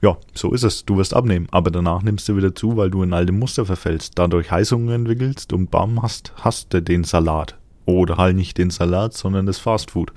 ja, so ist es. Du wirst abnehmen, aber danach nimmst du wieder zu, weil du in alte Muster verfällst, dadurch Heißungen entwickelst und bam, hast, hast du den Salat. Oder halt nicht den Salat, sondern das Fastfood.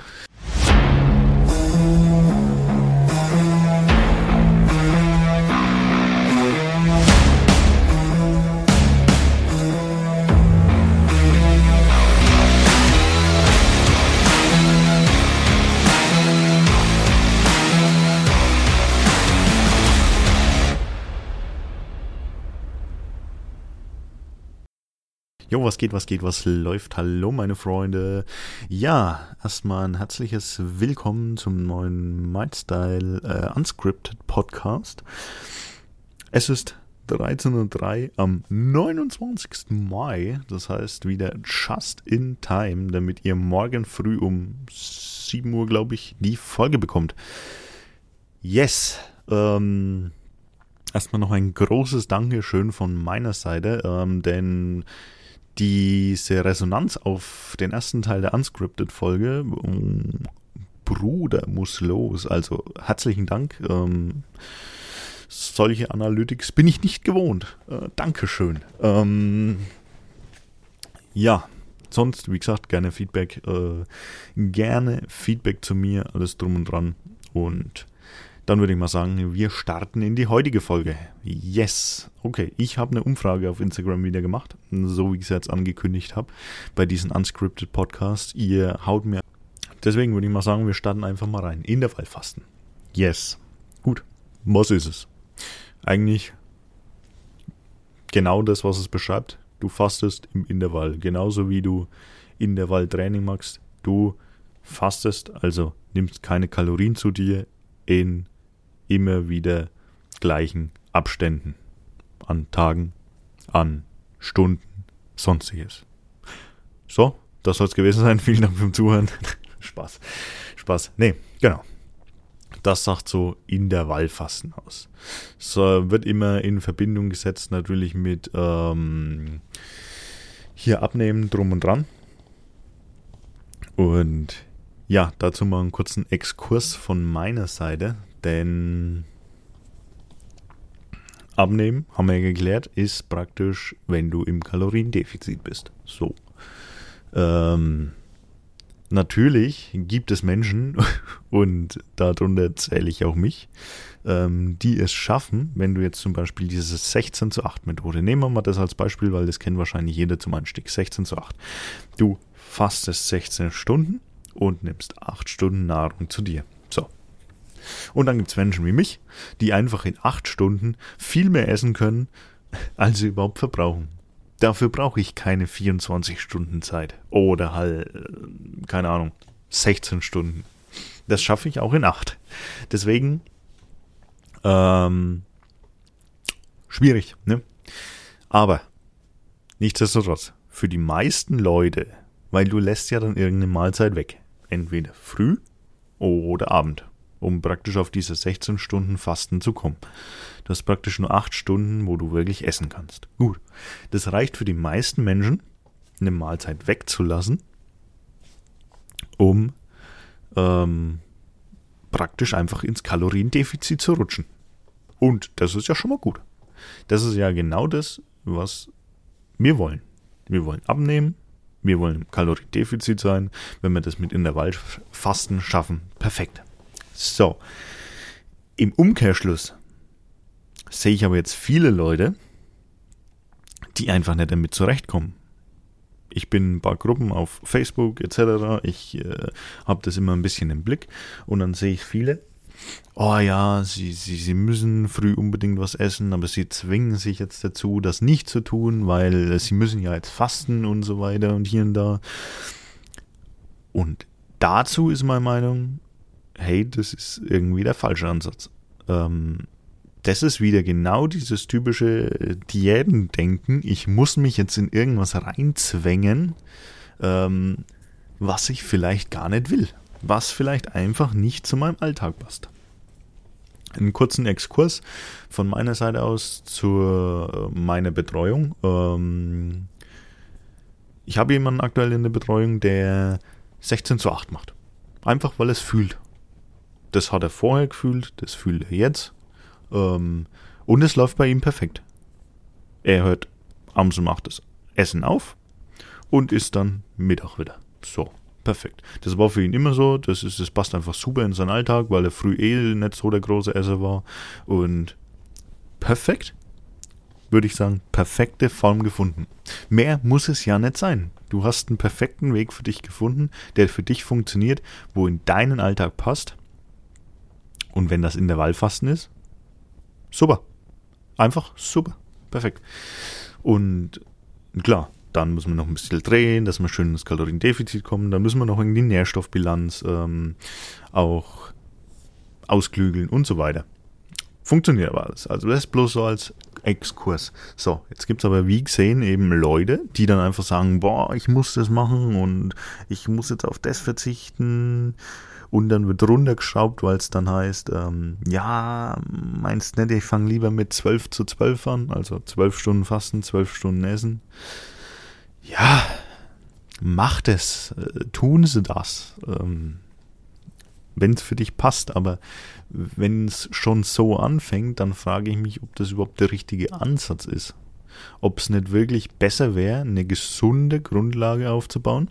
Jo, was geht, was geht, was läuft? Hallo, meine Freunde. Ja, erstmal ein herzliches Willkommen zum neuen Mindstyle äh, Unscripted Podcast. Es ist 13.03 Uhr am 29. Mai, das heißt wieder just in time, damit ihr morgen früh um 7 Uhr, glaube ich, die Folge bekommt. Yes, ähm, erstmal noch ein großes Dankeschön von meiner Seite, ähm, denn diese Resonanz auf den ersten Teil der Unscripted-Folge, Bruder muss los. Also herzlichen Dank. Ähm, solche Analytics bin ich nicht gewohnt. Äh, Dankeschön. Ähm, ja, sonst, wie gesagt, gerne Feedback. Äh, gerne Feedback zu mir, alles drum und dran. Und dann würde ich mal sagen, wir starten in die heutige Folge. Yes. Okay, ich habe eine Umfrage auf Instagram wieder gemacht, so wie ich es jetzt angekündigt habe, bei diesen Unscripted Podcasts. Ihr haut mir. Deswegen würde ich mal sagen, wir starten einfach mal rein. Intervallfasten. Yes. Gut. Was ist es? Eigentlich genau das, was es beschreibt. Du fastest im Intervall. Genauso wie du Intervalltraining machst. Du fastest, also nimmst keine Kalorien zu dir in immer wieder gleichen Abständen an Tagen, an Stunden, sonstiges. So, das soll es gewesen sein. Vielen Dank fürs Zuhören. Spaß. Spaß. Nee, genau. Das sagt so in der Wallfasten aus. So wird immer in Verbindung gesetzt natürlich mit ähm, hier abnehmen drum und dran. Und ja, dazu mal einen kurzen Exkurs von meiner Seite, denn Abnehmen, haben wir ja geklärt, ist praktisch, wenn du im Kaloriendefizit bist. So. Ähm, natürlich gibt es Menschen, und darunter zähle ich auch mich, ähm, die es schaffen, wenn du jetzt zum Beispiel diese 16 zu 8 Methode, nehmen wir mal das als Beispiel, weil das kennt wahrscheinlich jeder zum Einstieg, 16 zu 8. Du fastest 16 Stunden und nimmst 8 Stunden Nahrung zu dir. Und dann gibt es Menschen wie mich, die einfach in 8 Stunden viel mehr essen können, als sie überhaupt verbrauchen. Dafür brauche ich keine 24 Stunden Zeit. Oder halt, keine Ahnung, 16 Stunden. Das schaffe ich auch in 8. Deswegen, ähm, schwierig, ne? Aber, nichtsdestotrotz, für die meisten Leute, weil du lässt ja dann irgendeine Mahlzeit weg entweder früh oder Abend, um praktisch auf diese 16 Stunden Fasten zu kommen. Du hast praktisch nur 8 Stunden, wo du wirklich essen kannst. Gut, das reicht für die meisten Menschen, eine Mahlzeit wegzulassen, um ähm, praktisch einfach ins Kaloriendefizit zu rutschen. Und das ist ja schon mal gut. Das ist ja genau das, was wir wollen. Wir wollen abnehmen, wir wollen im Kaloriendefizit sein. Wenn wir das mit Intervallfasten schaffen, perfekt. So. Im Umkehrschluss sehe ich aber jetzt viele Leute, die einfach nicht damit zurechtkommen. Ich bin in ein paar Gruppen auf Facebook etc. Ich äh, habe das immer ein bisschen im Blick und dann sehe ich viele, oh ja, sie, sie, sie müssen früh unbedingt was essen, aber sie zwingen sich jetzt dazu, das nicht zu tun, weil sie müssen ja jetzt fasten und so weiter und hier und da. Und dazu ist meine Meinung, hey, das ist irgendwie der falsche Ansatz. Ähm, das ist wieder genau dieses typische Diätendenken. Ich muss mich jetzt in irgendwas reinzwängen, ähm, was ich vielleicht gar nicht will was vielleicht einfach nicht zu meinem Alltag passt. Einen kurzen Exkurs von meiner Seite aus zu äh, meiner Betreuung. Ähm, ich habe jemanden aktuell in der Betreuung, der 16 zu 8 macht. Einfach weil es fühlt. Das hat er vorher gefühlt, das fühlt er jetzt. Ähm, und es läuft bei ihm perfekt. Er hört abends um 8 das Essen auf und ist dann Mittag wieder. So, perfekt. Das war für ihn immer so. Das, ist, das passt einfach super in seinen Alltag, weil er früh eh nicht so der große Esser war. Und perfekt. Würde ich sagen, perfekte Form gefunden. Mehr muss es ja nicht sein. Du hast einen perfekten Weg für dich gefunden, der für dich funktioniert, wo in deinen Alltag passt. Und wenn das Intervallfasten ist, super. Einfach super. Perfekt. Und klar, dann müssen wir noch ein bisschen drehen, dass wir schön ins Kaloriendefizit kommen. Dann müssen wir noch in die Nährstoffbilanz ähm, auch ausklügeln und so weiter. Funktioniert aber alles. Also das ist bloß so als Exkurs. So, jetzt gibt es aber wie gesehen eben Leute, die dann einfach sagen, boah, ich muss das machen und ich muss jetzt auf das verzichten und dann wird runtergeschraubt, weil es dann heißt, ähm, ja, meinst nicht, ich fange lieber mit 12 zu 12 an, also 12 Stunden Fasten, 12 Stunden Essen. Ja, macht es, äh, tun sie das, ähm, wenn es für dich passt, aber wenn es schon so anfängt, dann frage ich mich, ob das überhaupt der richtige Ansatz ist. Ob es nicht wirklich besser wäre, eine gesunde Grundlage aufzubauen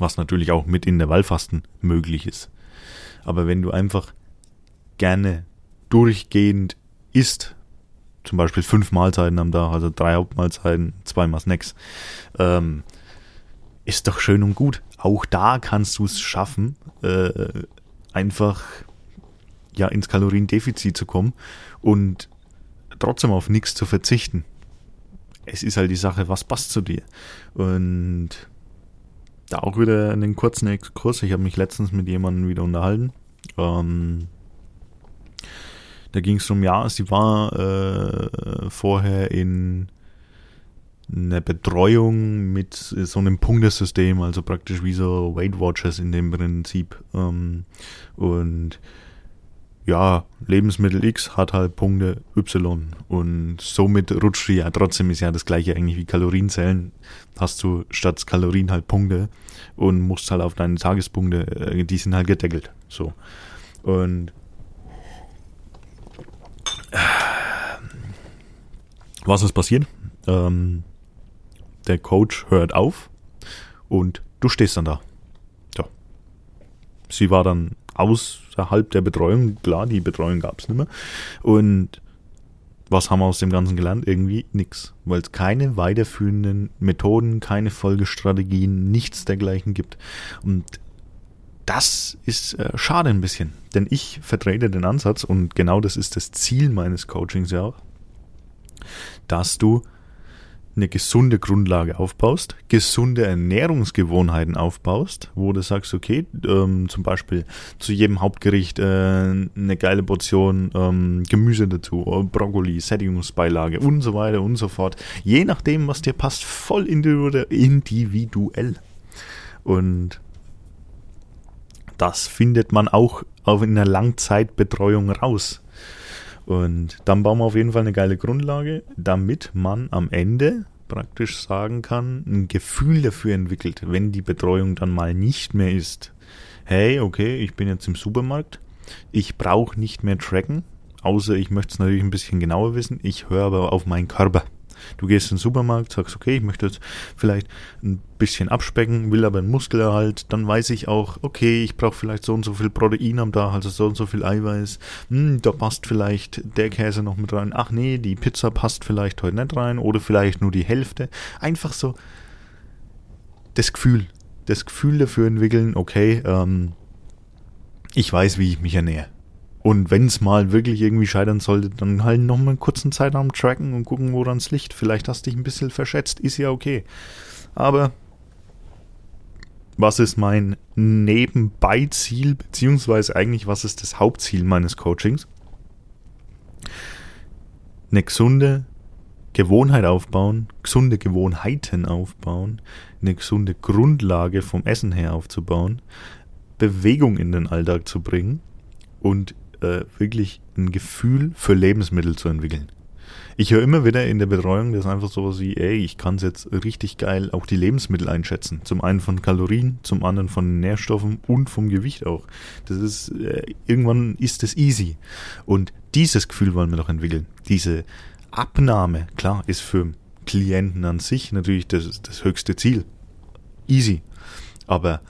was natürlich auch mit in der Wallfasten möglich ist. Aber wenn du einfach gerne durchgehend isst, zum Beispiel fünf Mahlzeiten am Tag, also drei Hauptmahlzeiten, zweimal Snacks, ähm, ist doch schön und gut. Auch da kannst du es schaffen, äh, einfach ja ins Kaloriendefizit zu kommen und trotzdem auf nichts zu verzichten. Es ist halt die Sache, was passt zu dir. Und da auch wieder einen kurzen Exkurs. Ich habe mich letztens mit jemandem wieder unterhalten. Ähm, da ging es um, ja, sie war äh, vorher in einer Betreuung mit so einem Punktesystem, also praktisch wie so Weight Watchers in dem Prinzip. Ähm, und ja, Lebensmittel X hat halt Punkte Y und somit rutscht du ja trotzdem ist ja das gleiche eigentlich wie Kalorienzellen. Hast du statt Kalorien halt Punkte und musst halt auf deine Tagespunkte, äh, die sind halt gedeckelt. So. Und was ist passiert? Ähm, der Coach hört auf und du stehst dann da. So. Sie war dann außerhalb der Betreuung. Klar, die Betreuung gab es nicht mehr. Und was haben wir aus dem Ganzen gelernt? Irgendwie nichts. Weil es keine weiterführenden Methoden, keine Folgestrategien, nichts dergleichen gibt. Und das ist äh, schade ein bisschen. Denn ich vertrete den Ansatz, und genau das ist das Ziel meines Coachings ja auch, dass du eine gesunde Grundlage aufbaust, gesunde Ernährungsgewohnheiten aufbaust, wo du sagst, okay, ähm, zum Beispiel zu jedem Hauptgericht äh, eine geile Portion ähm, Gemüse dazu, äh, Brokkoli, Sättigungsbeilage und so weiter und so fort. Je nachdem, was dir passt, voll individuell. Und das findet man auch in einer Langzeitbetreuung raus. Und dann bauen wir auf jeden Fall eine geile Grundlage, damit man am Ende praktisch sagen kann, ein Gefühl dafür entwickelt, wenn die Betreuung dann mal nicht mehr ist. Hey, okay, ich bin jetzt im Supermarkt, ich brauche nicht mehr tracken, außer ich möchte es natürlich ein bisschen genauer wissen, ich höre aber auf meinen Körper. Du gehst in den Supermarkt, sagst, okay, ich möchte jetzt vielleicht ein bisschen abspecken, will aber einen Muskelerhalt, dann weiß ich auch, okay, ich brauche vielleicht so und so viel Protein am Tag, also so und so viel Eiweiß. Hm, da passt vielleicht der Käse noch mit rein. Ach nee, die Pizza passt vielleicht heute nicht rein oder vielleicht nur die Hälfte. Einfach so das Gefühl, das Gefühl dafür entwickeln, okay, ähm, ich weiß, wie ich mich ernähre. Und wenn es mal wirklich irgendwie scheitern sollte, dann halt noch mal einen kurzen Zeitraum tracken und gucken, woran es liegt. Vielleicht hast du dich ein bisschen verschätzt, ist ja okay. Aber was ist mein Nebenbeiziel, beziehungsweise eigentlich was ist das Hauptziel meines Coachings? Eine gesunde Gewohnheit aufbauen, gesunde Gewohnheiten aufbauen, eine gesunde Grundlage vom Essen her aufzubauen, Bewegung in den Alltag zu bringen und äh, wirklich ein Gefühl für Lebensmittel zu entwickeln. Ich höre immer wieder in der Betreuung, das ist einfach so wie, ey, ich kann jetzt richtig geil auch die Lebensmittel einschätzen. Zum einen von Kalorien, zum anderen von Nährstoffen und vom Gewicht auch. Das ist, äh, irgendwann ist das easy. Und dieses Gefühl wollen wir doch entwickeln. Diese Abnahme, klar, ist für Klienten an sich natürlich das, das höchste Ziel. Easy. Aber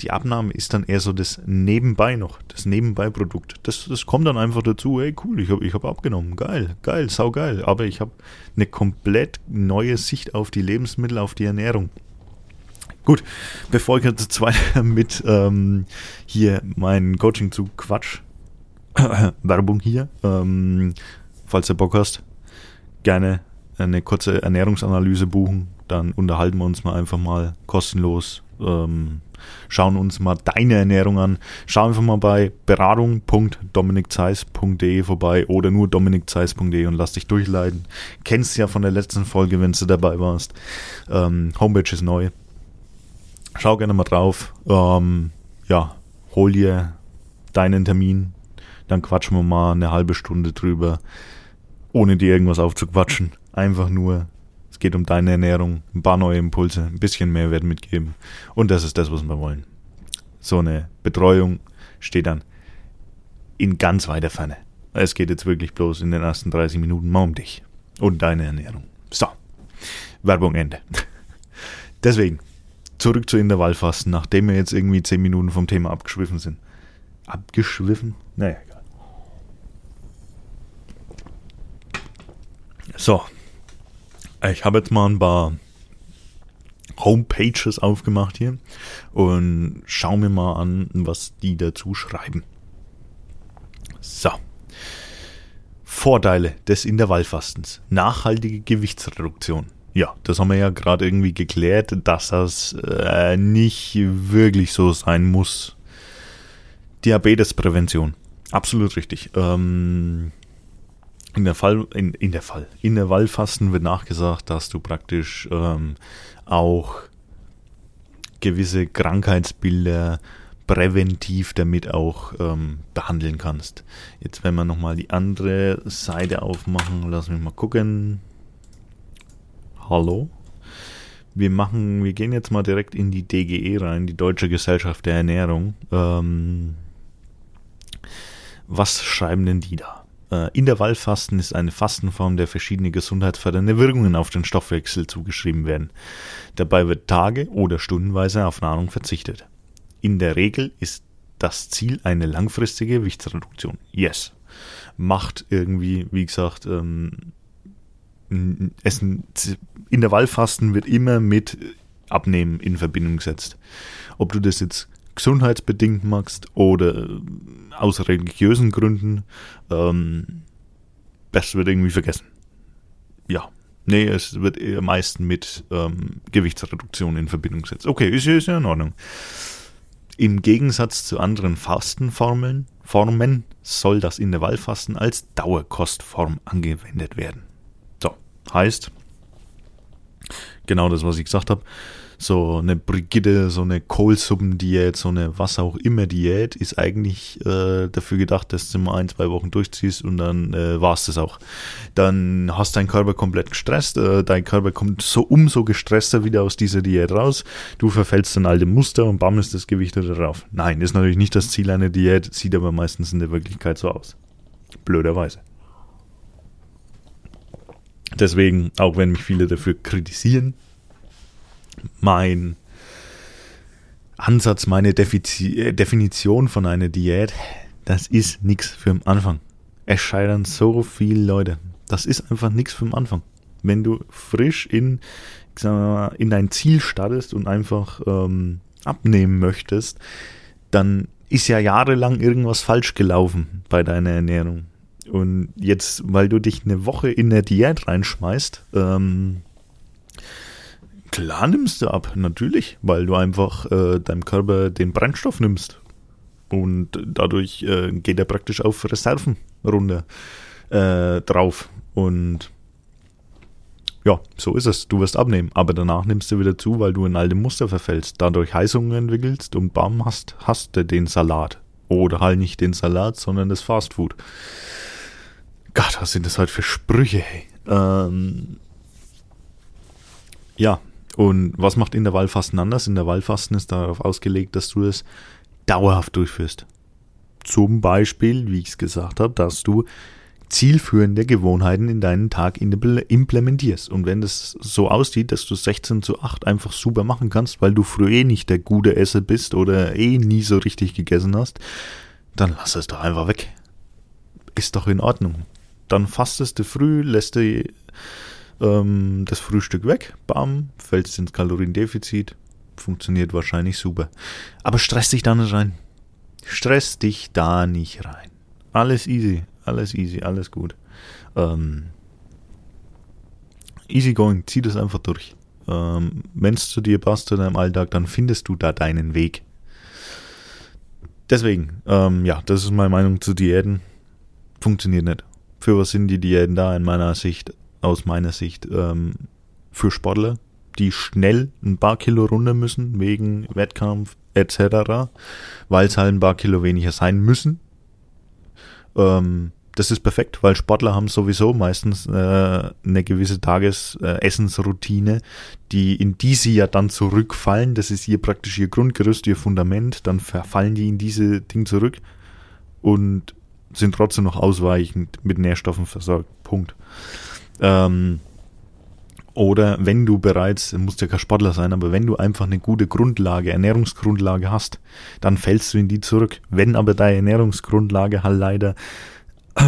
die Abnahme ist dann eher so das Nebenbei noch, das Nebenbei-Produkt. Das, das kommt dann einfach dazu, hey cool, ich habe ich hab abgenommen, geil, geil, saugeil. Aber ich habe eine komplett neue Sicht auf die Lebensmittel, auf die Ernährung. Gut, bevor ich jetzt weiter mit ähm, hier mein Coaching zu Quatsch, Werbung hier, ähm, falls du Bock hast, gerne eine kurze Ernährungsanalyse buchen, dann unterhalten wir uns mal einfach mal kostenlos ähm, schauen uns mal deine Ernährung an. Schau einfach mal bei beratung.dominikzeiss.de vorbei oder nur dominikzeiss.de und lass dich durchleiten. Kennst ja von der letzten Folge, wenn du dabei warst. Ähm, Homepage ist neu. Schau gerne mal drauf. Ähm, ja, hol dir deinen Termin. Dann quatschen wir mal eine halbe Stunde drüber, ohne dir irgendwas aufzuquatschen. Einfach nur geht um deine Ernährung, ein paar neue Impulse, ein bisschen Mehrwert mitgeben. Und das ist das, was wir wollen. So eine Betreuung steht dann in ganz weiter Ferne. Es geht jetzt wirklich bloß in den ersten 30 Minuten mal um dich und deine Ernährung. So, Werbung Ende. Deswegen, zurück zu Intervallfasten, nachdem wir jetzt irgendwie 10 Minuten vom Thema abgeschwiffen sind. Abgeschwiffen? Naja, egal. So, ich habe jetzt mal ein paar Homepages aufgemacht hier und schau mir mal an, was die dazu schreiben. So. Vorteile des Intervallfastens. Nachhaltige Gewichtsreduktion. Ja, das haben wir ja gerade irgendwie geklärt, dass das äh, nicht wirklich so sein muss. Diabetesprävention. Absolut richtig. Ähm, in der Fall, in, in der Fall, in der Wallfasten wird nachgesagt, dass du praktisch ähm, auch gewisse Krankheitsbilder präventiv damit auch ähm, behandeln kannst. Jetzt, wenn wir nochmal die andere Seite aufmachen, lass mich mal gucken. Hallo? Wir machen, wir gehen jetzt mal direkt in die DGE rein, die Deutsche Gesellschaft der Ernährung. Ähm, was schreiben denn die da? Äh, Intervallfasten ist eine Fastenform, der verschiedene gesundheitsfördernde Wirkungen auf den Stoffwechsel zugeschrieben werden. Dabei wird tage- oder stundenweise auf Nahrung verzichtet. In der Regel ist das Ziel eine langfristige Gewichtsreduktion. Yes. Macht irgendwie, wie gesagt, ähm, Essen, Intervallfasten wird immer mit Abnehmen in Verbindung gesetzt. Ob du das jetzt gesundheitsbedingt machst oder äh, aus religiösen Gründen, ähm, das wird irgendwie vergessen. Ja. Nee, es wird eher meist mit ähm, Gewichtsreduktion in Verbindung gesetzt. Okay, ist, ja in Ordnung. Im Gegensatz zu anderen Fastenformeln Formen soll das Intervallfasten als Dauerkostform angewendet werden. So, heißt, genau das, was ich gesagt habe, so eine Brigitte, so eine Kohlsuppendiät, so eine was auch immer Diät ist eigentlich äh, dafür gedacht, dass du mal ein, zwei Wochen durchziehst und dann äh, war es das auch. Dann hast dein Körper komplett gestresst, äh, dein Körper kommt so umso gestresster wieder aus dieser Diät raus, du verfällst dann alte Muster und bammelst das Gewicht wieder drauf. Nein, ist natürlich nicht das Ziel einer Diät, sieht aber meistens in der Wirklichkeit so aus. Blöderweise. Deswegen, auch wenn mich viele dafür kritisieren, mein Ansatz, meine Defizi äh, Definition von einer Diät, das ist nichts für den Anfang. Es scheitern so viele Leute. Das ist einfach nichts für den Anfang. Wenn du frisch in, ich sag mal, in dein Ziel startest und einfach ähm, abnehmen möchtest, dann ist ja jahrelang irgendwas falsch gelaufen bei deiner Ernährung. Und jetzt, weil du dich eine Woche in der Diät reinschmeißt, ähm, Klar nimmst du ab, natürlich, weil du einfach äh, deinem Körper den Brennstoff nimmst. Und dadurch äh, geht er praktisch auf Reserven runter äh, drauf. Und ja, so ist es. Du wirst abnehmen, aber danach nimmst du wieder zu, weil du in alte Muster verfällst, dadurch Heißungen entwickelst und bam, hast, hast du den Salat. Oder halt nicht den Salat, sondern das Fastfood. Gott, was sind das heute für Sprüche, hey? Ähm, ja, und was macht Intervallfasten anders? Intervallfasten ist darauf ausgelegt, dass du es dauerhaft durchführst. Zum Beispiel, wie ich es gesagt habe, dass du zielführende Gewohnheiten in deinen Tag implementierst. Und wenn das so aussieht, dass du 16 zu 8 einfach super machen kannst, weil du früher eh nicht der gute Esser bist oder eh nie so richtig gegessen hast, dann lass es doch einfach weg. Ist doch in Ordnung. Dann fastest du früh, lässt du ähm, das Frühstück weg, bam, fällst ins Kaloriendefizit, funktioniert wahrscheinlich super. Aber stress dich da nicht rein. Stress dich da nicht rein. Alles easy, alles easy, alles gut. Ähm, easy going, zieh das einfach durch. Ähm, Wenn es zu dir passt zu deinem Alltag, dann findest du da deinen Weg. Deswegen, ähm, ja, das ist meine Meinung zu Diäten. Funktioniert nicht. Für was sind die Diäten da in meiner Sicht, aus meiner Sicht? Ähm, für Sportler, die schnell ein paar Kilo runter müssen, wegen Wettkampf etc., weil es halt ein paar Kilo weniger sein müssen. Ähm, das ist perfekt, weil Sportler haben sowieso meistens äh, eine gewisse Tagesessensroutine, äh, die in die sie ja dann zurückfallen. Das ist ihr praktisch ihr Grundgerüst, ihr Fundament. Dann fallen die in diese Ding zurück und sind trotzdem noch ausweichend mit Nährstoffen versorgt. Punkt. Ähm, oder wenn du bereits, musst ja kein Sportler sein, aber wenn du einfach eine gute Grundlage, Ernährungsgrundlage hast, dann fällst du in die zurück. Wenn aber deine Ernährungsgrundlage halt leider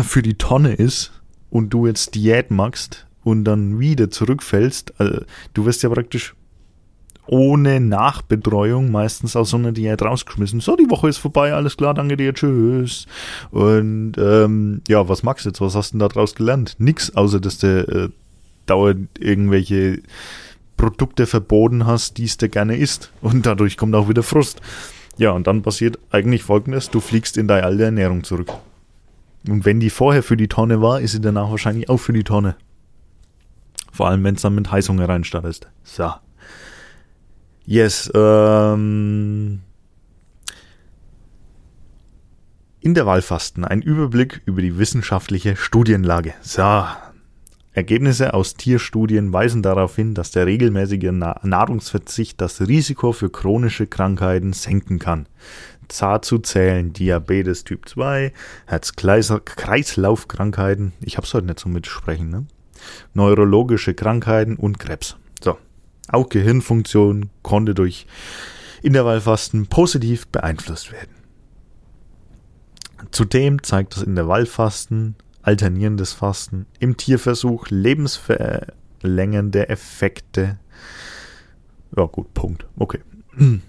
für die Tonne ist und du jetzt Diät machst und dann wieder zurückfällst, also du wirst ja praktisch ohne Nachbetreuung meistens aus so einer Diät rausgeschmissen. So, die Woche ist vorbei, alles klar, danke dir, tschüss. Und ähm, ja, was magst du jetzt? Was hast du denn da draus gelernt? Nix, außer dass du äh, dauernd irgendwelche Produkte verboten hast, die es dir gerne isst. Und dadurch kommt auch wieder Frust. Ja, und dann passiert eigentlich folgendes, du fliegst in deine alte Ernährung zurück. Und wenn die vorher für die Tonne war, ist sie danach wahrscheinlich auch für die Tonne. Vor allem, wenn es dann mit Heißhunger reinstartest. So. Yes. Ähm. Intervallfasten. Ein Überblick über die wissenschaftliche Studienlage. So. Ergebnisse aus Tierstudien weisen darauf hin, dass der regelmäßige Nahrungsverzicht das Risiko für chronische Krankheiten senken kann. Dazu zählen Diabetes Typ 2, Herz-Kreislauf-Krankheiten, ich hab's heute nicht so mitsprechen, ne? neurologische Krankheiten und Krebs. Auch Gehirnfunktion konnte durch Intervallfasten positiv beeinflusst werden. Zudem zeigt das Intervallfasten, alternierendes Fasten im Tierversuch lebensverlängernde Effekte. Ja gut, Punkt. Okay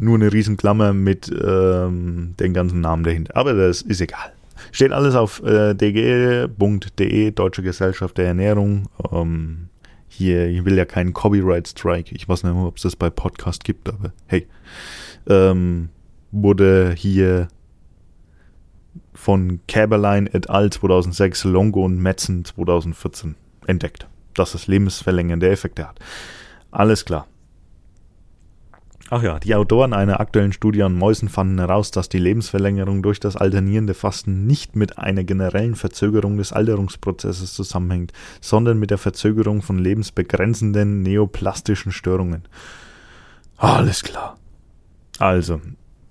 nur eine Riesenklammer mit ähm, den ganzen Namen dahinter. Aber das ist egal. Steht alles auf äh, dge.de, Deutsche Gesellschaft der Ernährung. Ähm, hier, ich will ja keinen Copyright Strike. Ich weiß nicht mehr, ob es das bei Podcast gibt, aber hey. Ähm, wurde hier von Caberline et al. 2006, Longo und Metzen 2014 entdeckt, dass es lebensverlängernde Effekte hat. Alles klar. Ach ja, die Autoren einer aktuellen Studie an Mäusen fanden heraus, dass die Lebensverlängerung durch das alternierende Fasten nicht mit einer generellen Verzögerung des Alterungsprozesses zusammenhängt, sondern mit der Verzögerung von lebensbegrenzenden neoplastischen Störungen. Alles klar. Also,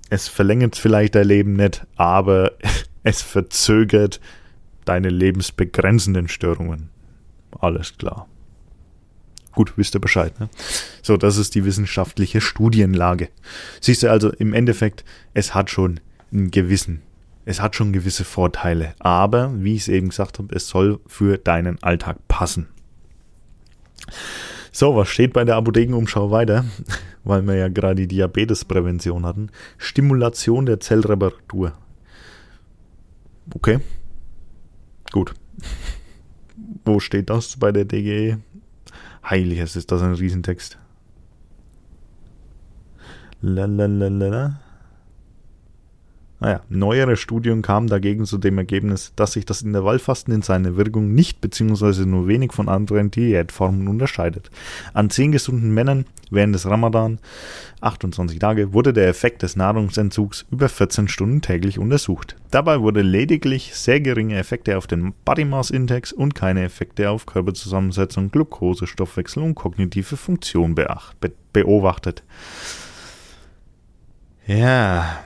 es verlängert vielleicht dein Leben nicht, aber es verzögert deine lebensbegrenzenden Störungen. Alles klar. Gut, wisst ihr Bescheid. Ne? So, das ist die wissenschaftliche Studienlage. Siehst du also im Endeffekt, es hat schon einen gewissen, es hat schon gewisse Vorteile. Aber, wie ich es eben gesagt habe, es soll für deinen Alltag passen. So, was steht bei der Apothekenumschau weiter? Weil wir ja gerade die Diabetesprävention hatten. Stimulation der Zellreparatur. Okay. Gut. Wo steht das bei der DGE? Heiliges ist das ein Riesentext. Lalalala. Naja, neuere Studien kamen dagegen zu dem Ergebnis, dass sich das Intervallfasten in seiner Wirkung nicht bzw. nur wenig von anderen Diätformen unterscheidet. An zehn gesunden Männern während des Ramadan, 28 Tage, wurde der Effekt des Nahrungsentzugs über 14 Stunden täglich untersucht. Dabei wurde lediglich sehr geringe Effekte auf den Body Mass Index und keine Effekte auf Körperzusammensetzung, Glucose, Stoffwechsel und kognitive Funktion beobachtet. Ja,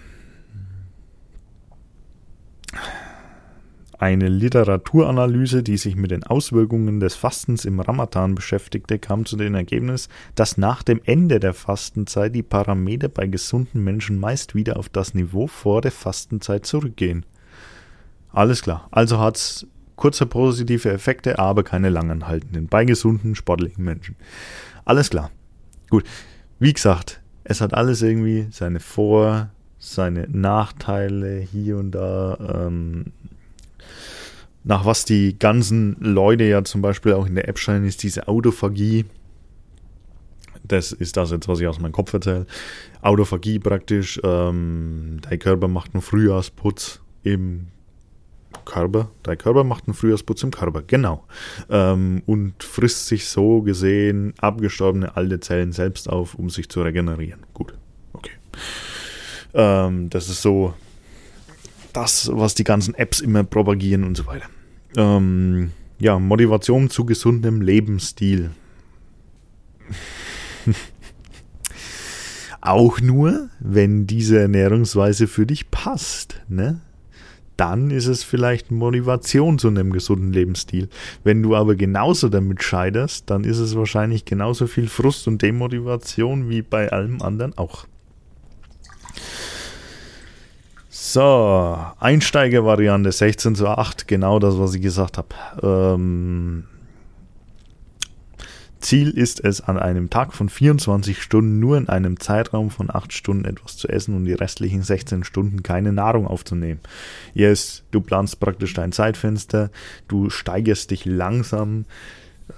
Eine Literaturanalyse, die sich mit den Auswirkungen des Fastens im Ramadan beschäftigte, kam zu dem Ergebnis, dass nach dem Ende der Fastenzeit die Parameter bei gesunden Menschen meist wieder auf das Niveau vor der Fastenzeit zurückgehen. Alles klar. Also hat es kurze positive Effekte, aber keine langanhaltenden bei gesunden, sportlichen Menschen. Alles klar. Gut. Wie gesagt, es hat alles irgendwie seine Vor-, seine Nachteile hier und da. Ähm, nach was die ganzen Leute ja zum Beispiel auch in der App scheinen, ist diese Autophagie. Das ist das jetzt, was ich aus meinem Kopf erzähle. Autophagie praktisch. Ähm, dein Körper macht einen Frühjahrsputz im Körper. Dein Körper macht einen Frühjahrsputz im Körper, genau. Ähm, und frisst sich so gesehen abgestorbene alte Zellen selbst auf, um sich zu regenerieren. Gut, okay. Ähm, das ist so das, was die ganzen Apps immer propagieren und so weiter. Ähm, ja, Motivation zu gesundem Lebensstil. Auch nur, wenn diese Ernährungsweise für dich passt, ne? Dann ist es vielleicht Motivation zu einem gesunden Lebensstil. Wenn du aber genauso damit scheiterst, dann ist es wahrscheinlich genauso viel Frust und Demotivation wie bei allem anderen auch. So, Einsteigervariante 16 zu 8, genau das, was ich gesagt habe. Ähm, Ziel ist es, an einem Tag von 24 Stunden nur in einem Zeitraum von 8 Stunden etwas zu essen und die restlichen 16 Stunden keine Nahrung aufzunehmen. Yes, du planst praktisch dein Zeitfenster, du steigerst dich langsam.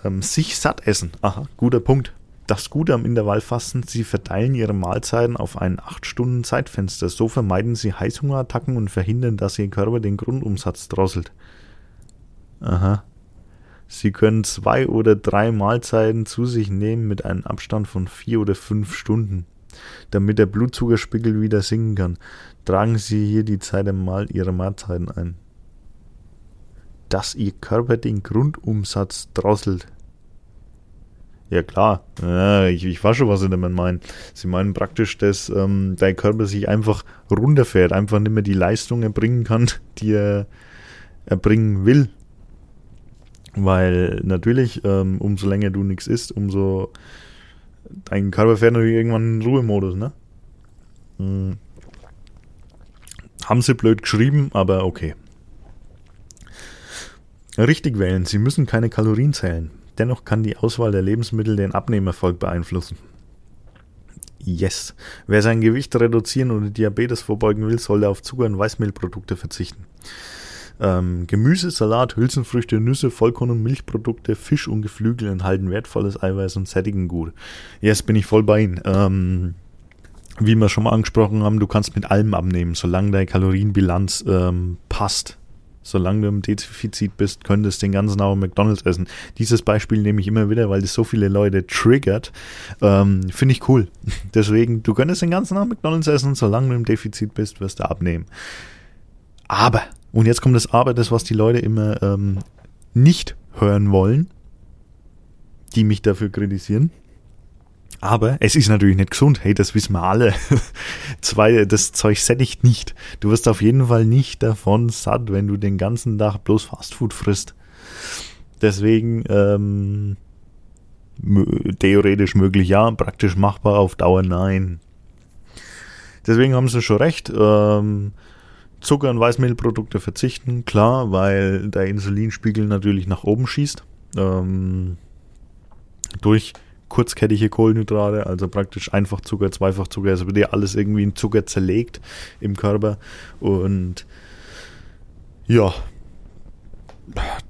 Ähm, sich satt essen, aha, guter Punkt. Das Gute am Intervallfasten, sie verteilen ihre Mahlzeiten auf ein 8 Stunden Zeitfenster. So vermeiden sie Heißhungerattacken und verhindern, dass ihr Körper den Grundumsatz drosselt. Aha. Sie können zwei oder drei Mahlzeiten zu sich nehmen mit einem Abstand von vier oder fünf Stunden. Damit der Blutzuckerspiegel wieder sinken kann, tragen Sie hier die Zeit einmal Ihrer Mahlzeiten ein. Dass Ihr Körper den Grundumsatz drosselt. Ja klar, ja, ich, ich weiß schon, was sie damit meinen. Sie meinen praktisch, dass ähm, dein Körper sich einfach runterfährt, einfach nicht mehr die Leistung erbringen kann, die er erbringen will. Weil natürlich, ähm, umso länger du nichts isst, umso dein Körper fährt natürlich irgendwann in Ruhemodus, ne? Hm. Haben sie blöd geschrieben, aber okay. Richtig wählen, Sie müssen keine Kalorien zählen. Dennoch kann die Auswahl der Lebensmittel den Abnehmerfolg beeinflussen. Yes. Wer sein Gewicht reduzieren oder Diabetes vorbeugen will, sollte auf Zucker und Weißmehlprodukte verzichten. Ähm, Gemüse, Salat, Hülsenfrüchte, Nüsse, Vollkorn- und Milchprodukte, Fisch und Geflügel enthalten wertvolles Eiweiß und sättigen gut. Yes, bin ich voll bei Ihnen. Ähm, wie wir schon mal angesprochen haben, du kannst mit allem abnehmen, solange deine Kalorienbilanz ähm, passt solange du im Defizit bist, könntest du den ganzen Abend McDonalds essen. Dieses Beispiel nehme ich immer wieder, weil das so viele Leute triggert. Ähm, Finde ich cool. Deswegen, du könntest den ganzen Abend McDonalds essen, solange du im Defizit bist, wirst du abnehmen. Aber, und jetzt kommt das Aber, das, was die Leute immer ähm, nicht hören wollen, die mich dafür kritisieren. Aber es ist natürlich nicht gesund. Hey, das wissen wir alle. Zwei, das Zeug sättigt nicht. Du wirst auf jeden Fall nicht davon satt, wenn du den ganzen Tag bloß Fastfood frisst. Deswegen, ähm, theoretisch möglich ja, praktisch machbar auf Dauer nein. Deswegen haben sie schon recht. Ähm, Zucker- und Weißmehlprodukte verzichten, klar, weil der Insulinspiegel natürlich nach oben schießt. Ähm, durch kurzkettige Kohlenhydrate, also praktisch einfach Zucker, zweifach Zucker. Es wird ja alles irgendwie in Zucker zerlegt im Körper. Und ja,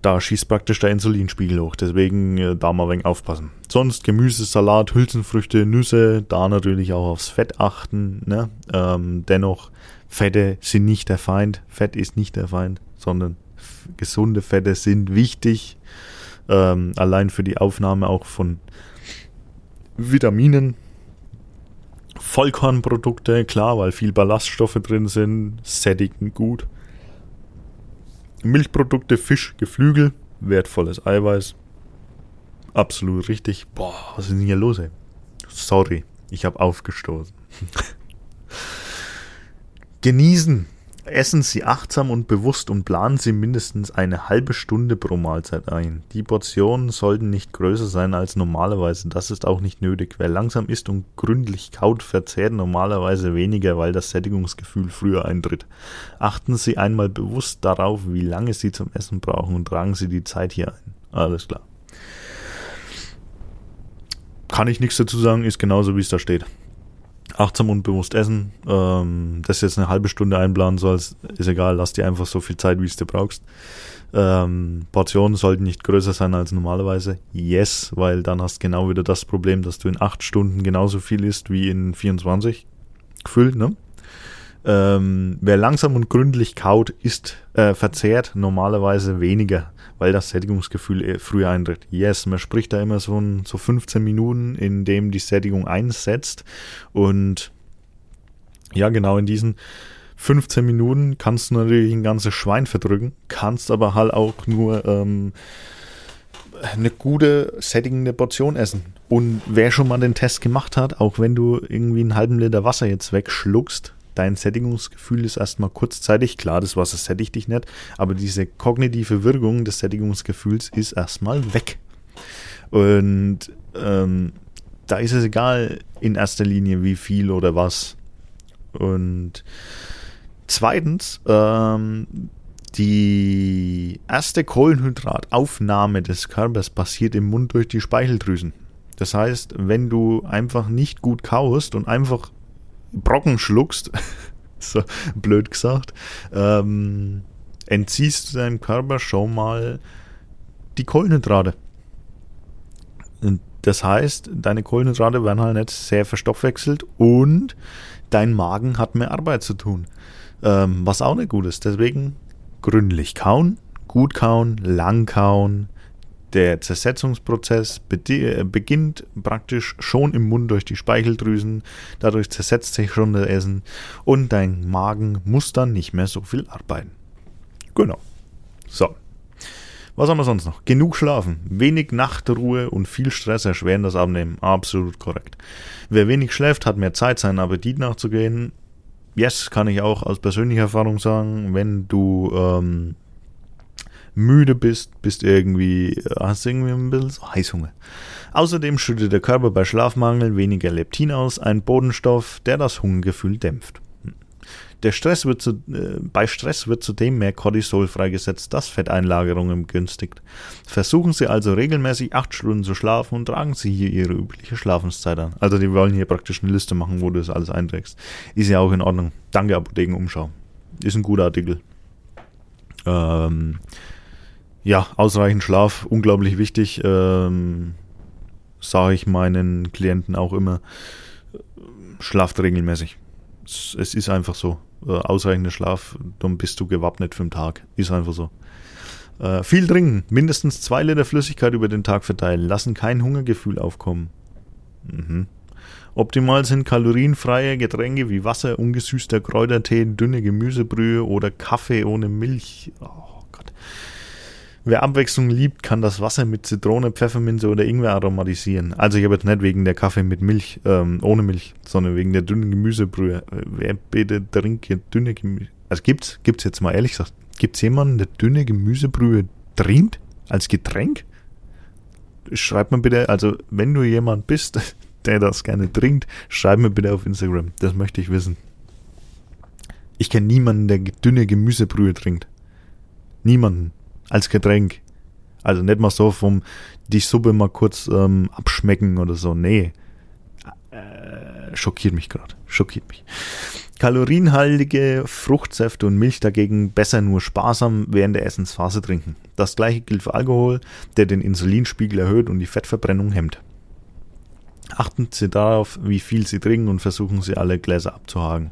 da schießt praktisch der Insulinspiegel hoch. Deswegen äh, da mal ein wenig aufpassen. Sonst Gemüse, Salat, Hülsenfrüchte, Nüsse, da natürlich auch aufs Fett achten. Ne? Ähm, dennoch, Fette sind nicht der Feind. Fett ist nicht der Feind, sondern gesunde Fette sind wichtig. Ähm, allein für die Aufnahme auch von Vitaminen, Vollkornprodukte, klar, weil viel Ballaststoffe drin sind, sättigen gut. Milchprodukte, Fisch, Geflügel, wertvolles Eiweiß. Absolut richtig. Boah, was ist denn hier los, ey? Sorry, ich habe aufgestoßen. Genießen. Essen Sie achtsam und bewusst und planen Sie mindestens eine halbe Stunde pro Mahlzeit ein. Die Portionen sollten nicht größer sein als normalerweise. Das ist auch nicht nötig. Wer langsam isst und gründlich kaut, verzehrt normalerweise weniger, weil das Sättigungsgefühl früher eintritt. Achten Sie einmal bewusst darauf, wie lange Sie zum Essen brauchen und tragen Sie die Zeit hier ein. Alles klar. Kann ich nichts dazu sagen, ist genauso wie es da steht achtsam und bewusst essen. Ähm, dass du jetzt eine halbe Stunde einplanen sollst, ist egal, lass dir einfach so viel Zeit, wie es du brauchst. Ähm, Portionen sollten nicht größer sein als normalerweise. Yes, weil dann hast du genau wieder das Problem, dass du in acht Stunden genauso viel isst wie in 24 gefühlt, ne? Ähm, wer langsam und gründlich kaut, isst, äh, verzehrt normalerweise weniger weil das Sättigungsgefühl äh, früher eintritt. Yes, man spricht da immer so, ein, so 15 Minuten, in dem die Sättigung einsetzt und ja, genau in diesen 15 Minuten kannst du natürlich ein ganzes Schwein verdrücken, kannst aber halt auch nur ähm, eine gute, sättigende Portion essen. Und wer schon mal den Test gemacht hat, auch wenn du irgendwie einen halben Liter Wasser jetzt wegschluckst, dein Sättigungsgefühl ist erstmal kurzzeitig, klar, das Wasser sättigt dich nicht, aber diese kognitive Wirkung des Sättigungsgefühls ist erstmal weg. Und ähm, da ist es egal in erster Linie, wie viel oder was. Und zweitens, ähm, die erste Kohlenhydrataufnahme des Körpers passiert im Mund durch die Speicheldrüsen. Das heißt, wenn du einfach nicht gut kaust und einfach Brocken schluckst, so blöd gesagt, ähm, entziehst du deinem Körper schon mal die Kohlenhydrate. Und das heißt, deine Kohlenhydrate werden halt nicht sehr verstoffwechselt und dein Magen hat mehr Arbeit zu tun. Ähm, was auch nicht gut ist. Deswegen gründlich kauen, gut kauen, lang kauen, der Zersetzungsprozess äh, beginnt praktisch schon im Mund durch die Speicheldrüsen. Dadurch zersetzt sich schon das Essen und dein Magen muss dann nicht mehr so viel arbeiten. Genau. So. Was haben wir sonst noch? Genug schlafen, wenig Nachtruhe und viel Stress erschweren das Abnehmen. Absolut korrekt. Wer wenig schläft, hat mehr Zeit, seinen Appetit nachzugehen. Yes, kann ich auch aus persönlicher Erfahrung sagen. Wenn du ähm, müde bist, bist irgendwie, hast irgendwie ein bisschen so Heißhunger. Außerdem schüttet der Körper bei Schlafmangel weniger Leptin aus, ein Bodenstoff, der das Hungergefühl dämpft. Der Stress wird zu, äh, bei Stress wird zudem mehr Cortisol freigesetzt, das Fetteinlagerungen begünstigt. Versuchen Sie also regelmäßig acht Stunden zu schlafen und tragen Sie hier Ihre übliche Schlafenszeit an. Also die wollen hier praktisch eine Liste machen, wo du das alles einträgst. Ist ja auch in Ordnung. Danke Apothekenumschau. Ist ein guter Artikel. Ähm, ja, ausreichend Schlaf, unglaublich wichtig. Ähm, Sage ich meinen Klienten auch immer. Schlaft regelmäßig. Es, es ist einfach so. Äh, ausreichender Schlaf, dann bist du gewappnet für den Tag. Ist einfach so. Äh, viel trinken, mindestens zwei Liter Flüssigkeit über den Tag verteilen, lassen kein Hungergefühl aufkommen. Mhm. Optimal sind kalorienfreie Getränke wie Wasser, ungesüßter Kräutertee, dünne Gemüsebrühe oder Kaffee ohne Milch. Oh. Wer Abwechslung liebt, kann das Wasser mit Zitrone, Pfefferminze oder Ingwer aromatisieren. Also ich habe jetzt nicht wegen der Kaffee mit Milch, ähm, ohne Milch, sondern wegen der dünnen Gemüsebrühe. Wer bitte trinkt dünne Gemüse? Also gibt's, gibt's jetzt mal ehrlich gesagt, gibt's jemanden, der dünne Gemüsebrühe trinkt? Als Getränk? Schreib mir bitte, also wenn du jemand bist, der das gerne trinkt, schreib mir bitte auf Instagram. Das möchte ich wissen. Ich kenne niemanden, der dünne Gemüsebrühe trinkt. Niemanden als Getränk. Also nicht mal so vom die Suppe mal kurz ähm, abschmecken oder so. Nee. Äh, schockiert mich gerade. Schockiert mich. Kalorienhaltige Fruchtsäfte und Milch dagegen besser nur sparsam während der Essensphase trinken. Das gleiche gilt für Alkohol, der den Insulinspiegel erhöht und die Fettverbrennung hemmt. Achten Sie darauf, wie viel Sie trinken und versuchen Sie alle Gläser abzuhaken.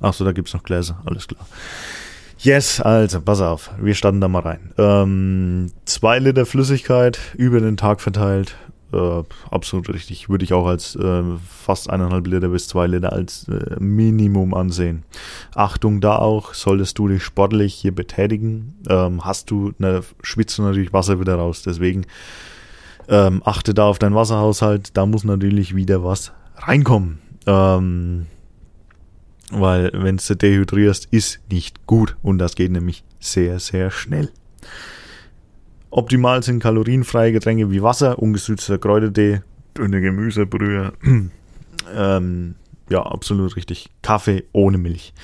Achso, da gibt's noch Gläser, alles klar. Yes, also, pass auf, wir starten da mal rein. Ähm, zwei Liter Flüssigkeit über den Tag verteilt. Äh, absolut richtig. Würde ich auch als äh, fast eineinhalb Liter bis zwei Liter als äh, Minimum ansehen. Achtung da auch, solltest du dich sportlich hier betätigen, ähm, hast du, ne, schwitzt du natürlich Wasser wieder raus. Deswegen ähm, achte da auf deinen Wasserhaushalt. Da muss natürlich wieder was reinkommen. Ähm, Weil wenn du dehydrierst, ist nicht gut und das geht nämlich sehr, sehr schnell. Optimal sind kalorienfreie Getränke wie Wasser, ungesüßter Kräutertee, dünne Gemüsebrühe. ähm, ja, absolut richtig. Kaffee ohne Milch.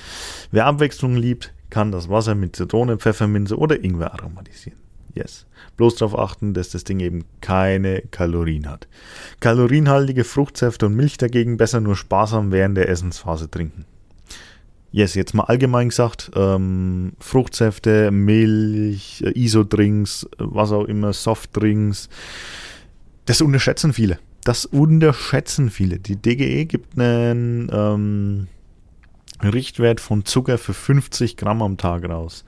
Wer Abwechslung liebt, kann das Wasser mit Zitrone, Pfefferminze oder Ingwer aromatisieren. Yes. Bloß darauf achten, dass das Ding eben keine Kalorien hat. Kalorienhaltige Fruchtsäfte und Milch dagegen besser nur sparsam während der Essensphase trinken. Yes, jetzt mal allgemein gesagt, ähm, Fruchtsäfte, Milch, äh, Isodrinks, was auch immer, Softdrinks, das unterschätzen viele. Das unterschätzen viele. Die DGE gibt einen ähm, Richtwert von Zucker für 50 Gramm am Tag raus.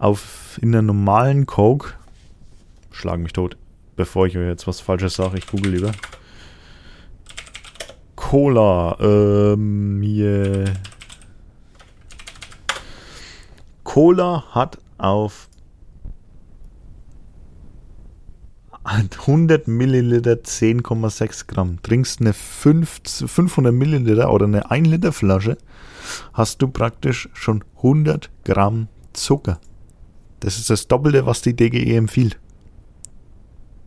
Auf in der normalen Coke, schlag mich tot, bevor ich euch jetzt was Falsches sage, ich google lieber. Cola, ähm, hier Cola hat auf 100 Milliliter 10,6 Gramm. Trinkst eine 500 Milliliter oder eine 1 Liter Flasche, hast du praktisch schon 100 Gramm Zucker. Das ist das Doppelte, was die DGE empfiehlt.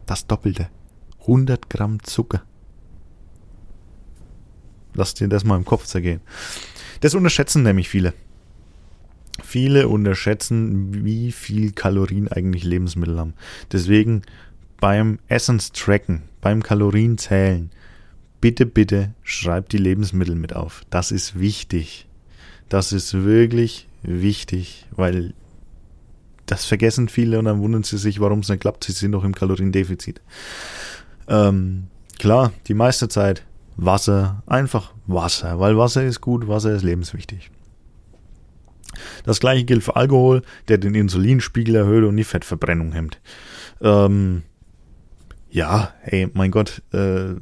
Das Doppelte. 100 Gramm Zucker. Lass dir das mal im Kopf zergehen. Das unterschätzen nämlich viele. Viele unterschätzen, wie viel Kalorien eigentlich Lebensmittel haben. Deswegen beim Essenstracken, beim Kalorienzählen, bitte, bitte schreibt die Lebensmittel mit auf. Das ist wichtig. Das ist wirklich wichtig, weil das vergessen viele und dann wundern sie sich, warum es nicht klappt. Sie sind doch im Kaloriendefizit. Ähm, klar, die meiste Zeit Wasser, einfach Wasser, weil Wasser ist gut, Wasser ist lebenswichtig. Das gleiche gilt für Alkohol, der den Insulinspiegel erhöht und die Fettverbrennung hemmt. Ähm, ja, hey, mein Gott, äh,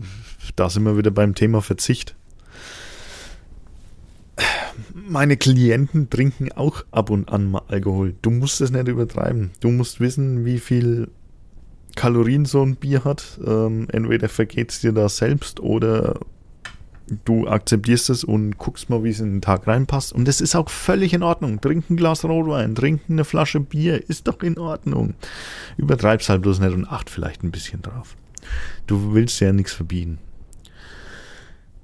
da sind wir wieder beim Thema Verzicht. Meine Klienten trinken auch ab und an mal Alkohol. Du musst es nicht übertreiben. Du musst wissen, wie viel Kalorien so ein Bier hat. Ähm, entweder vergeht es dir da selbst oder du akzeptierst es und guckst mal, wie es in den Tag reinpasst. Und das ist auch völlig in Ordnung. Trink ein Glas Rotwein, trink eine Flasche Bier, ist doch in Ordnung. Übertreib's halt bloß nicht und acht vielleicht ein bisschen drauf. Du willst ja nichts verbieten.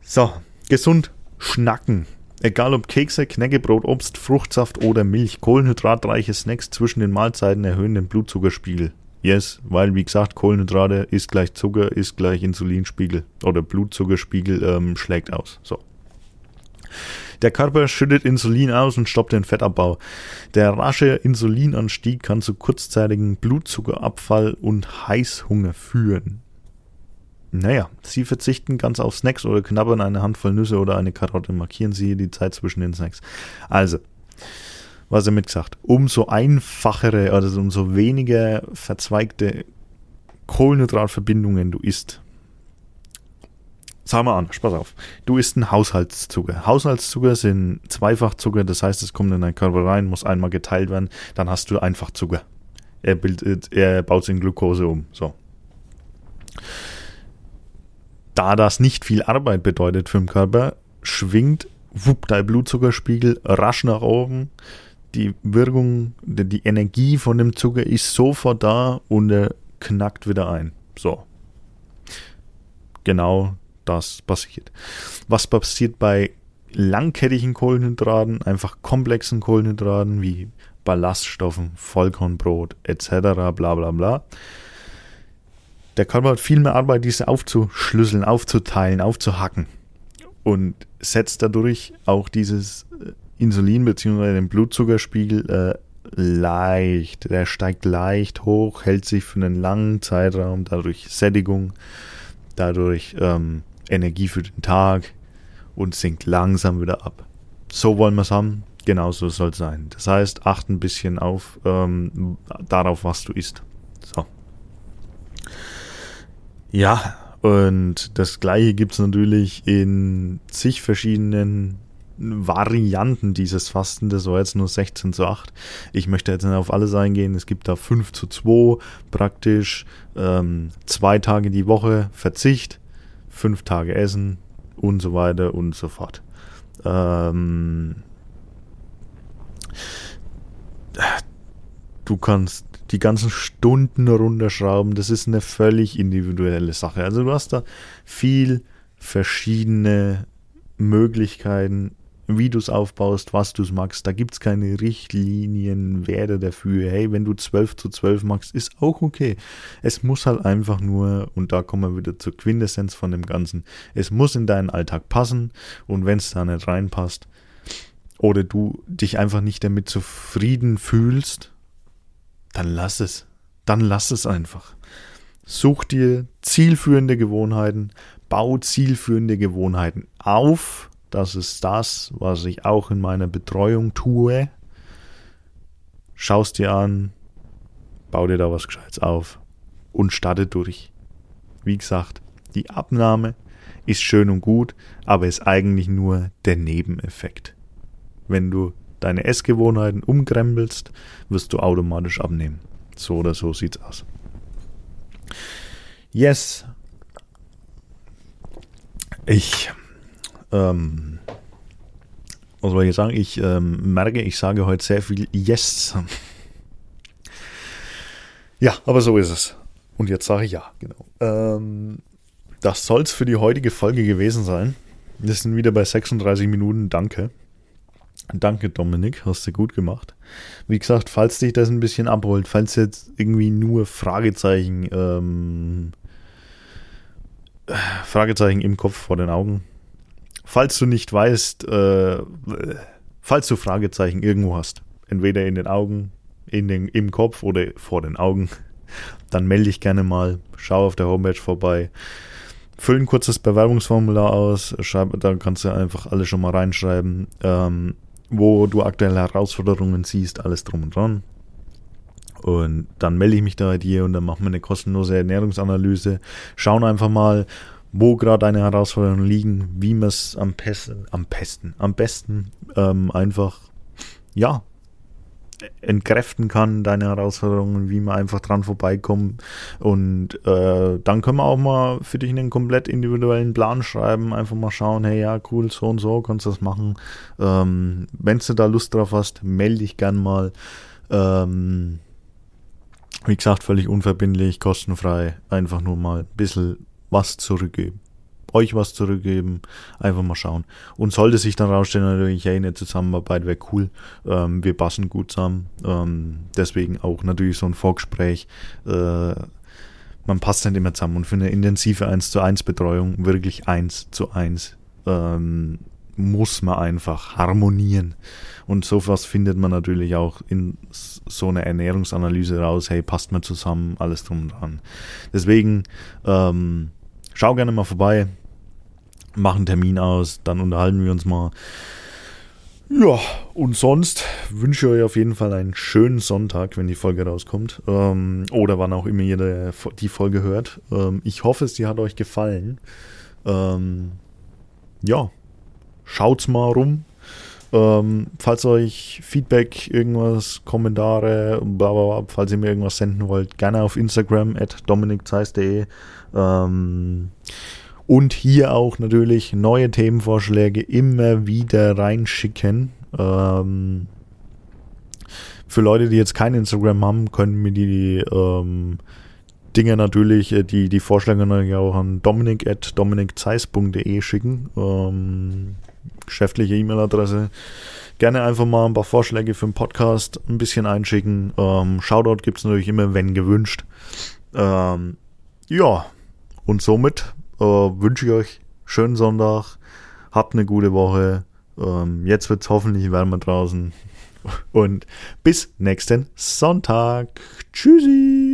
So, gesund schnacken. Egal ob Kekse, Knäckebrot, Obst, Fruchtsaft oder Milch, kohlenhydratreiche Snacks zwischen den Mahlzeiten erhöhen den Blutzuckerspiegel. Yes, weil wie gesagt, Kohlenhydrate ist gleich Zucker, ist gleich Insulinspiegel oder Blutzuckerspiegel ähm, schlägt aus. So. Der Körper schüttet Insulin aus und stoppt den Fettabbau. Der rasche Insulinanstieg kann zu kurzzeitigen Blutzuckerabfall und Heißhunger führen. Naja, Sie verzichten ganz auf Snacks oder knabbern eine Handvoll Nüsse oder eine Karotte. Markieren Sie die Zeit zwischen den Snacks. Also, was er mitgesagt, umso einfachere, also umso weniger verzweigte Kohlenhydratverbindungen du isst. Sagen wir anders, pass auf. Du isst einen Haushaltszucker. Haushaltszucker sind Zweifachzucker, das heißt, es kommt in deinen Körper rein, muss einmal geteilt werden, dann hast du einfach Zucker. Er, bildet, er baut es in Glucose um. So. Da das nicht viel Arbeit bedeutet für den Körper, schwingt wupp, dein Blutzuckerspiegel rasch nach oben die Wirkung, die Energie von dem Zucker ist sofort da und er knackt wieder ein. So. Genau das passiert. Was passiert bei langkettigen Kohlenhydraten, einfach komplexen Kohlenhydraten wie Ballaststoffen, Vollkornbrot etc. bla bla bla. Der Körper hat viel mehr Arbeit, diese aufzuschlüsseln, aufzuteilen, aufzuhacken und setzt dadurch auch dieses äh, Insulin bzw. den Blutzuckerspiegel äh, leicht, der steigt leicht hoch, hält sich für einen langen Zeitraum, dadurch Sättigung, dadurch ähm, Energie für den Tag und sinkt langsam wieder ab. So wollen wir es haben, genauso soll es sein. Das heißt, acht ein bisschen auf ähm, darauf, was du isst. So. Ja, und das gleiche gibt es natürlich in zig verschiedenen Varianten dieses Fasten, das war jetzt nur 16 zu 8. Ich möchte jetzt nicht auf alles eingehen. Es gibt da 5 zu 2 praktisch, ähm, zwei Tage die Woche Verzicht, fünf Tage Essen und so weiter und so fort. Ähm, du kannst die ganzen Stunden runterschrauben. Das ist eine völlig individuelle Sache. Also du hast da viel verschiedene Möglichkeiten, wie du es aufbaust, was du es magst. Da gibt es keine Richtlinien, dafür. Hey, wenn du 12 zu 12 magst, ist auch okay. Es muss halt einfach nur, und da kommen wir wieder zur Quintessenz von dem Ganzen, es muss in deinen Alltag passen und wenn es da nicht reinpasst oder du dich einfach nicht damit zufrieden fühlst, dann lass es. Dann lass es einfach. Such dir zielführende Gewohnheiten, bau zielführende Gewohnheiten auf. Das ist das, was ich auch in meiner Betreuung tue. Schaust dir an, bau dir da was Gescheites auf und starte durch. Wie gesagt, die Abnahme ist schön und gut, aber ist eigentlich nur der Nebeneffekt. Wenn du deine Essgewohnheiten umkrempelst, wirst du automatisch abnehmen. So oder so sieht's aus. Yes. Ich, ähm, was soll ich sagen? Ich ähm, merke, ich sage heute sehr viel Yes. Ja, aber so ist es. Und jetzt sage ich ja, genau. Ähm, das soll es für die heutige Folge gewesen sein. Wir sind wieder bei 36 Minuten. Danke. Danke, Dominik, hast du gut gemacht. Wie gesagt, falls dich das ein bisschen abholt, falls jetzt irgendwie nur Fragezeichen, ähm, Fragezeichen im Kopf vor den Augen, falls du nicht weißt, äh, falls du Fragezeichen irgendwo hast, entweder in den Augen, in den, im Kopf oder vor den Augen, dann melde dich gerne mal, schau auf der Homepage vorbei, füll ein kurzes Bewerbungsformular aus, schreib, da kannst du einfach alles schon mal reinschreiben. Ähm, wo du aktuelle Herausforderungen siehst, alles drum und dran. Und dann melde ich mich da bei dir und dann machen wir eine kostenlose Ernährungsanalyse. Schauen einfach mal, wo gerade deine Herausforderungen liegen, wie man es am besten, am besten, am besten ähm, einfach, ja, entkräften kann, deine Herausforderungen, wie man einfach dran vorbeikommen. Und äh, dann können wir auch mal für dich einen komplett individuellen Plan schreiben, einfach mal schauen, hey ja, cool, so und so, kannst du das machen. Ähm, Wenn du da Lust drauf hast, melde dich gern mal. Ähm, wie gesagt, völlig unverbindlich, kostenfrei, einfach nur mal ein bisschen was zurückgeben euch was zurückgeben. Einfach mal schauen. Und sollte sich dann rausstellen, natürlich, hey, eine Zusammenarbeit wäre cool. Ähm, wir passen gut zusammen. Ähm, deswegen auch natürlich so ein Vorgespräch. Äh, man passt nicht immer zusammen. Und für eine intensive 1 zu 1 Betreuung, wirklich 1 zu 1, ähm, muss man einfach harmonieren. Und sowas findet man natürlich auch in so einer Ernährungsanalyse raus. Hey, passt man zusammen, alles drum und dran. Deswegen, ähm, schau gerne mal vorbei machen einen Termin aus, dann unterhalten wir uns mal. Ja, und sonst wünsche ich euch auf jeden Fall einen schönen Sonntag, wenn die Folge rauskommt. Ähm, oder wann auch immer ihr die Folge hört. Ähm, ich hoffe, es hat euch gefallen. Ähm, ja, schaut's mal rum. Ähm, falls euch Feedback, irgendwas, Kommentare, bla bla bla, falls ihr mir irgendwas senden wollt, gerne auf Instagram at dominikzeis.de. Ähm, und hier auch natürlich neue Themenvorschläge immer wieder reinschicken. Ähm, für Leute, die jetzt kein Instagram haben, können mir die ähm, Dinge natürlich, äh, die, die Vorschläge natürlich auch an dominik at dominikzeis.de schicken. Ähm, geschäftliche E-Mail-Adresse. Gerne einfach mal ein paar Vorschläge für den Podcast ein bisschen einschicken. Ähm, Shoutout gibt es natürlich immer, wenn gewünscht. Ähm, ja, und somit äh, wünsche ich euch schönen Sonntag, habt eine gute Woche. Ähm, jetzt wird es hoffentlich wärmer draußen. Und bis nächsten Sonntag. Tschüssi.